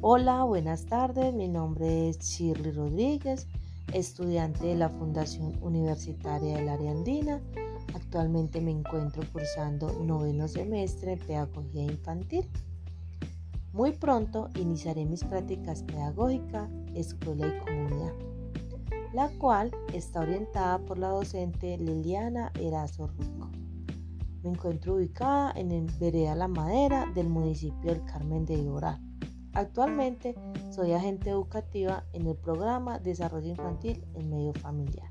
Hola, buenas tardes. Mi nombre es Shirley Rodríguez, estudiante de la Fundación Universitaria del Área Andina. Actualmente me encuentro cursando noveno semestre de Pedagogía Infantil. Muy pronto iniciaré mis prácticas pedagógicas, escuela y comunidad, la cual está orientada por la docente Liliana Erazo Rico. Me encuentro ubicada en el Vereda La Madera del municipio del Carmen de Iboral. Actualmente soy agente educativa en el programa Desarrollo Infantil en Medio Familiar.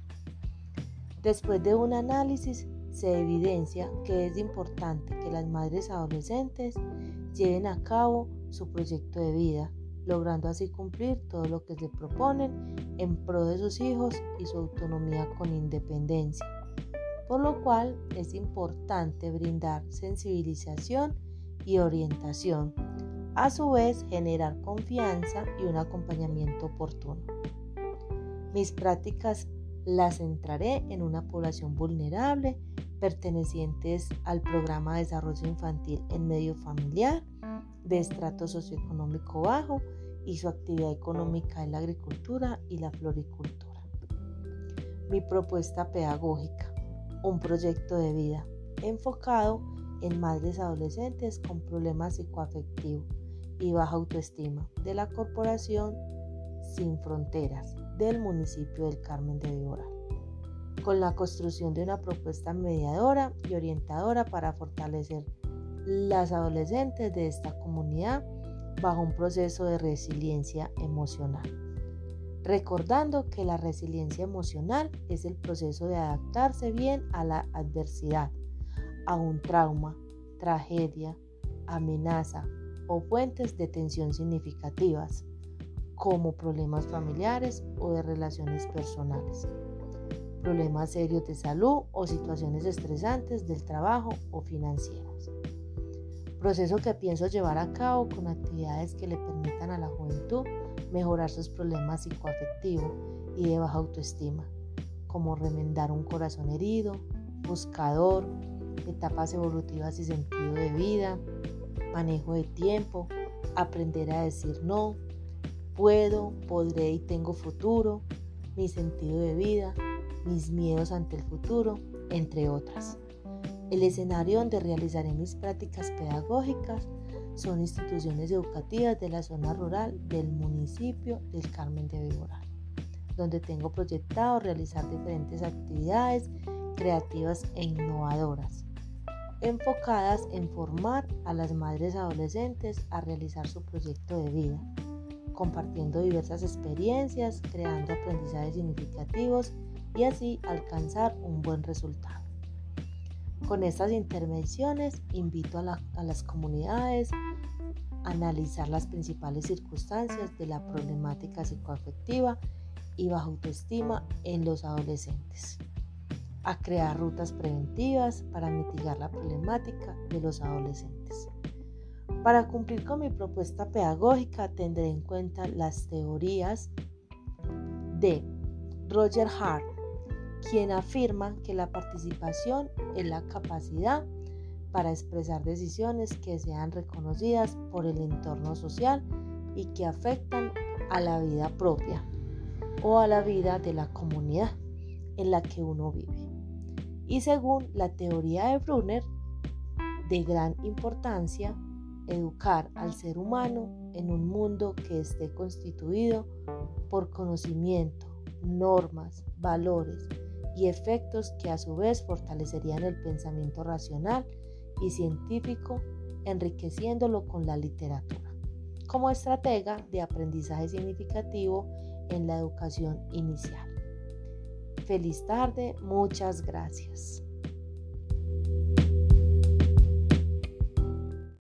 Después de un análisis se evidencia que es importante que las madres adolescentes lleven a cabo su proyecto de vida, logrando así cumplir todo lo que se proponen en pro de sus hijos y su autonomía con independencia por lo cual es importante brindar sensibilización y orientación, a su vez generar confianza y un acompañamiento oportuno. Mis prácticas las centraré en una población vulnerable pertenecientes al programa de desarrollo infantil en medio familiar de estrato socioeconómico bajo y su actividad económica en la agricultura y la floricultura. Mi propuesta pedagógica un proyecto de vida enfocado en madres adolescentes con problemas psicoafectivos y baja autoestima de la Corporación Sin Fronteras del municipio del Carmen de Viboral, con la construcción de una propuesta mediadora y orientadora para fortalecer las adolescentes de esta comunidad bajo un proceso de resiliencia emocional. Recordando que la resiliencia emocional es el proceso de adaptarse bien a la adversidad, a un trauma, tragedia, amenaza o fuentes de tensión significativas, como problemas familiares o de relaciones personales, problemas serios de salud o situaciones estresantes del trabajo o financieras. Proceso que pienso llevar a cabo con actividades que le permitan a la juventud mejorar sus problemas psicoafectivos y de baja autoestima, como remendar un corazón herido, buscador, etapas evolutivas y sentido de vida, manejo de tiempo, aprender a decir no, puedo, podré y tengo futuro, mi sentido de vida, mis miedos ante el futuro, entre otras. El escenario donde realizaré mis prácticas pedagógicas son instituciones educativas de la zona rural del municipio del Carmen de Viboral, donde tengo proyectado realizar diferentes actividades creativas e innovadoras, enfocadas en formar a las madres adolescentes a realizar su proyecto de vida, compartiendo diversas experiencias, creando aprendizajes significativos y así alcanzar un buen resultado. Con estas intervenciones invito a, a las comunidades, analizar las principales circunstancias de la problemática psicoafectiva y baja autoestima en los adolescentes, a crear rutas preventivas para mitigar la problemática de los adolescentes. Para cumplir con mi propuesta pedagógica tendré en cuenta las teorías de Roger Hart, quien afirma que la participación es la capacidad para expresar decisiones que sean reconocidas por el entorno social y que afectan a la vida propia o a la vida de la comunidad en la que uno vive. Y según la teoría de Brunner, de gran importancia educar al ser humano en un mundo que esté constituido por conocimiento, normas, valores y efectos que a su vez fortalecerían el pensamiento racional y científico, enriqueciéndolo con la literatura, como estratega de aprendizaje significativo en la educación inicial. Feliz tarde, muchas gracias.